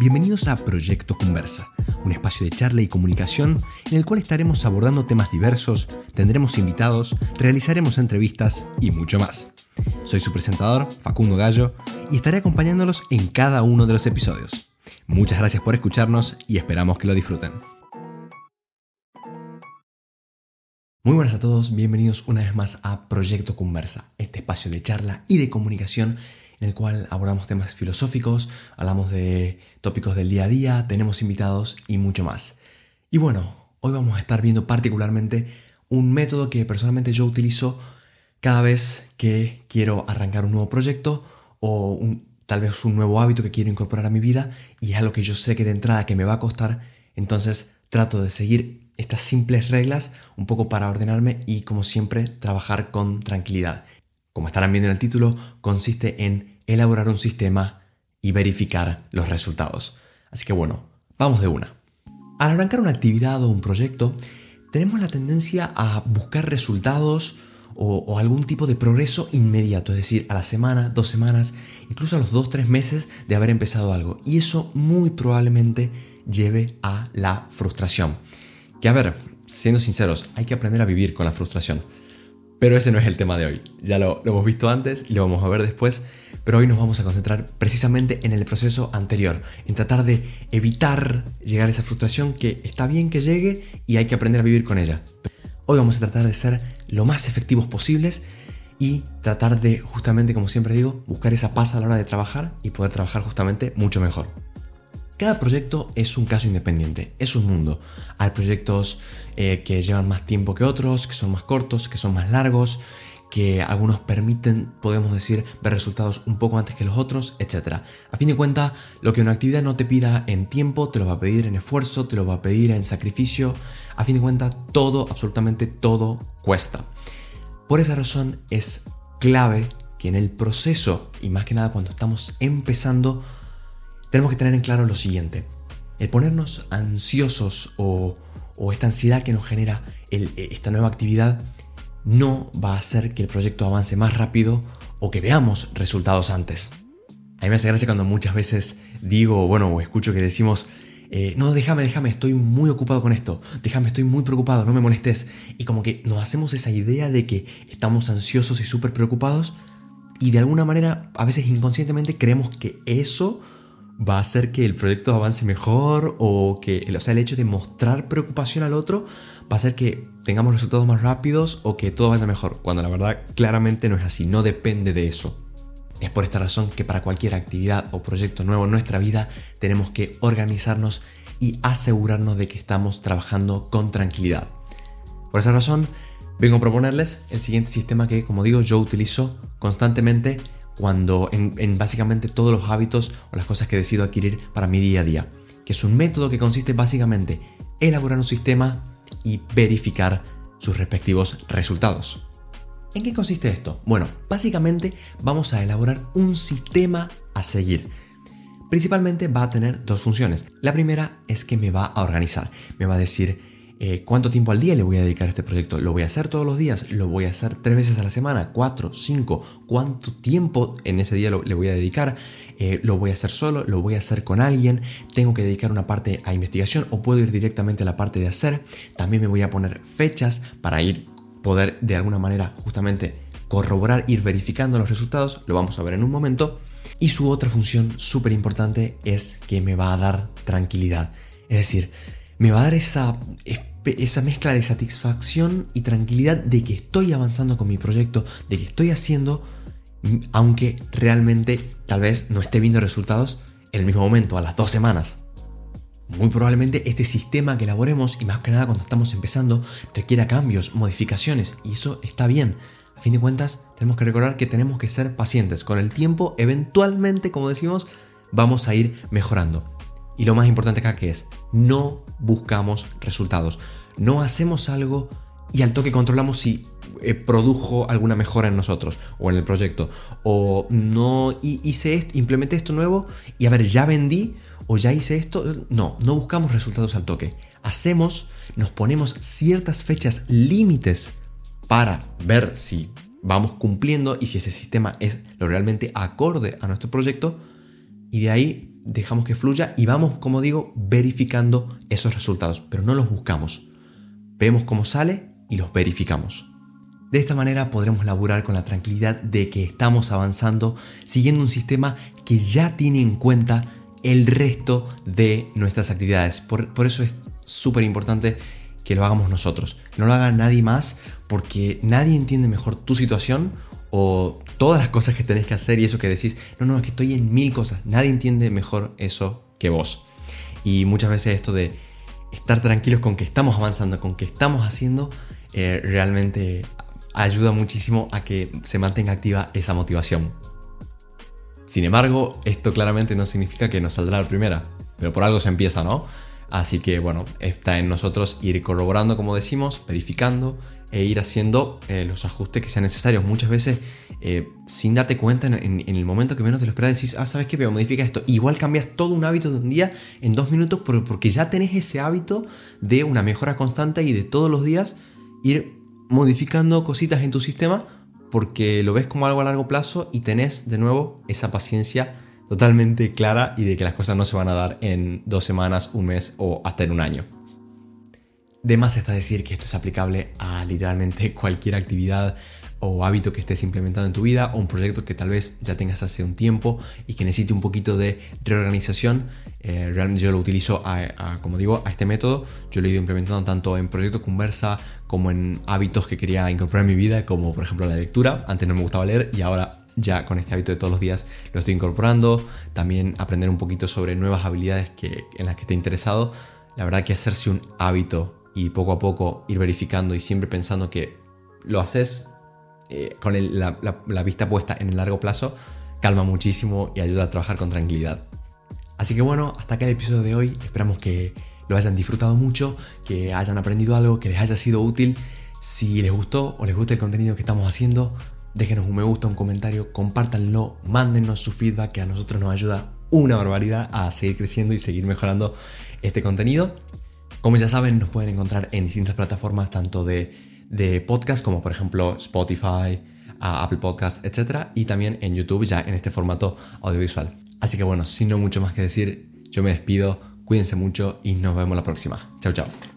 Bienvenidos a Proyecto Conversa, un espacio de charla y comunicación en el cual estaremos abordando temas diversos, tendremos invitados, realizaremos entrevistas y mucho más. Soy su presentador, Facundo Gallo, y estaré acompañándolos en cada uno de los episodios. Muchas gracias por escucharnos y esperamos que lo disfruten. Muy buenas a todos, bienvenidos una vez más a Proyecto Conversa, este espacio de charla y de comunicación en el cual abordamos temas filosóficos, hablamos de tópicos del día a día, tenemos invitados y mucho más. Y bueno, hoy vamos a estar viendo particularmente un método que personalmente yo utilizo cada vez que quiero arrancar un nuevo proyecto o tal vez un nuevo hábito que quiero incorporar a mi vida y es algo que yo sé que de entrada que me va a costar, entonces trato de seguir estas simples reglas un poco para ordenarme y como siempre trabajar con tranquilidad. Como estarán viendo en el título, consiste en elaborar un sistema y verificar los resultados. Así que bueno, vamos de una. Al arrancar una actividad o un proyecto, tenemos la tendencia a buscar resultados o, algún tipo de progreso inmediato, es decir, a la semana, dos semanas, incluso a los dos, tres meses de haber empezado algo. Y eso muy probablemente lleve a la frustración. Que a ver, siendo sinceros, hay que aprender a vivir con la frustración. Pero ese no es el tema de hoy. Ya lo, hemos visto antes y lo vamos a ver después. Pero hoy nos vamos a concentrar precisamente en el proceso anterior, en tratar de evitar llegar a esa frustración que está bien que llegue y hay que aprender a vivir con ella. Hoy vamos a tratar de ser lo más efectivos posibles y tratar de, justamente como siempre digo, buscar esa paz a la hora de trabajar y poder trabajar justamente mucho mejor. Cada proyecto es un caso independiente, es un mundo. Hay proyectos eh, que llevan más tiempo que otros, que son más cortos, que son más largos, que algunos permiten, podemos decir, ver resultados un poco antes que los otros, etc. A fin de cuentas, lo que una actividad no te pida en tiempo, te lo va a pedir en esfuerzo, te lo va a pedir en sacrificio. A fin de cuentas, todo, absolutamente todo cuesta. Por esa razón es clave que en el proceso, y más que nada cuando estamos empezando, tenemos que tener en claro lo siguiente. El ponernos ansiosos o, esta ansiedad que nos genera esta nueva actividad no va a hacer que el proyecto avance más rápido o que veamos resultados antes. A mí me hace gracia cuando muchas veces digo, bueno, o escucho que decimos, eh, no, déjame, déjame, estoy muy ocupado con esto, déjame, estoy muy preocupado, no me molestes. Y como que nos hacemos esa idea de que estamos ansiosos y súper preocupados y de alguna manera, a veces inconscientemente, creemos que eso va a hacer que el proyecto avance mejor o que, o sea, el hecho de mostrar preocupación al otro va a hacer que tengamos resultados más rápidos o que todo vaya mejor, cuando la verdad claramente no es así, no depende de eso. Es por esta razón que para cualquier actividad o proyecto nuevo en nuestra vida tenemos que organizarnos y asegurarnos de que estamos trabajando con tranquilidad. Por esa razón, vengo a proponerles el siguiente sistema que, como digo, yo utilizo constantemente cuando en, básicamente todos los hábitos o las cosas que decido adquirir para mi día a día, que es un método que consiste básicamente en elaborar un sistema y verificar sus respectivos resultados. ¿En qué consiste esto? Bueno, básicamente vamos a elaborar un sistema a seguir. Principalmente va a tener dos funciones. La primera es que me va a organizar, me va a decir eh, cuánto tiempo al día le voy a dedicar a este proyecto. ¿Lo voy a hacer todos los días? ¿Lo voy a hacer tres veces a la semana? ¿Cuatro? ¿Cinco? ¿Cuánto tiempo en ese día le voy a dedicar? Eh, ¿Lo voy a hacer solo? ¿Lo voy a hacer con alguien? ¿Tengo que dedicar una parte a investigación o puedo ir directamente a la parte de hacer? También me voy a poner fechas para ir, poder de alguna manera justamente corroborar, ir verificando los resultados. Lo vamos a ver en un momento. Y su otra función súper importante es que me va a dar tranquilidad. Es decir, me va a dar esa esa mezcla de satisfacción y tranquilidad de que estoy avanzando con mi proyecto, de que estoy haciendo, aunque realmente tal vez no esté viendo resultados en el mismo momento, a las dos semanas. Muy probablemente este sistema que elaboremos, y más que nada cuando estamos empezando, requiera cambios, modificaciones, y eso está bien. A fin de cuentas, tenemos que recordar que tenemos que ser pacientes. Con el tiempo, eventualmente, como decimos, vamos a ir mejorando. Y lo más importante acá que es, no buscamos resultados. No hacemos algo y al toque controlamos si eh, produjo alguna mejora en nosotros o en el proyecto. O no hice esto, implementé esto nuevo y a ver, ya vendí o ya hice esto. No, no buscamos resultados al toque. Hacemos, nos ponemos ciertas fechas límites para ver si vamos cumpliendo y si ese sistema es lo realmente acorde a nuestro proyecto. Y de ahí dejamos que fluya y vamos, como digo, verificando esos resultados, pero no los buscamos. Vemos cómo sale y los verificamos. De esta manera podremos laburar con la tranquilidad de que estamos avanzando siguiendo un sistema que ya tiene en cuenta el resto de nuestras actividades. Por, eso es súper importante que lo hagamos nosotros, no lo haga nadie más porque nadie entiende mejor tu situación o todas las cosas que tenés que hacer y eso que decís, no, no, es que estoy en mil cosas, nadie entiende mejor eso que vos. Y muchas veces esto de estar tranquilos con que estamos avanzando, con que estamos haciendo, eh, realmente ayuda muchísimo a que se mantenga activa esa motivación. Sin embargo, esto claramente no significa que nos saldrá la primera, pero por algo se empieza, ¿no? Así que bueno, está en nosotros ir corroborando, como decimos, verificando e ir haciendo eh, los ajustes que sean necesarios. Muchas veces, eh, sin darte cuenta, en, el momento que menos te lo esperas, decís, ah, ¿sabes qué? Pero modifica esto. Igual cambias todo un hábito de un día en dos minutos porque ya tenés ese hábito de una mejora constante y de todos los días ir modificando cositas en tu sistema porque lo ves como algo a largo plazo y tenés de nuevo esa paciencia totalmente clara y de que las cosas no se van a dar en dos semanas, un mes o hasta en un año. De más está decir que esto es aplicable a literalmente cualquier actividad o hábito que estés implementando en tu vida o un proyecto que tal vez ya tengas hace un tiempo y que necesite un poquito de reorganización. Eh, realmente yo lo utilizo, como digo, a este método. Yo lo he ido implementando tanto en proyectos conversa como en hábitos que quería incorporar en mi vida, como por ejemplo la lectura. Antes no me gustaba leer y ahora ya con este hábito de todos los días lo estoy incorporando. También aprender un poquito sobre nuevas habilidades que, en las que esté interesado. La verdad que hacerse un hábito y poco a poco ir verificando y siempre pensando que lo haces eh, con la, vista puesta en el largo plazo, calma muchísimo y ayuda a trabajar con tranquilidad. Así que bueno, hasta acá el episodio de hoy. Esperamos que lo hayan disfrutado mucho, que hayan aprendido algo, que les haya sido útil. Si les gustó o les gusta el contenido que estamos haciendo, déjenos un me gusta, un comentario, compártanlo, mándenos su feedback que a nosotros nos ayuda una barbaridad a seguir creciendo y seguir mejorando este contenido. Como ya saben, nos pueden encontrar en distintas plataformas, tanto de de podcast como por ejemplo Spotify, Apple Podcast, etc. Y también en YouTube ya en este formato audiovisual. Así que bueno, sin no mucho más que decir, yo me despido, cuídense mucho y nos vemos la próxima. Chao, chao.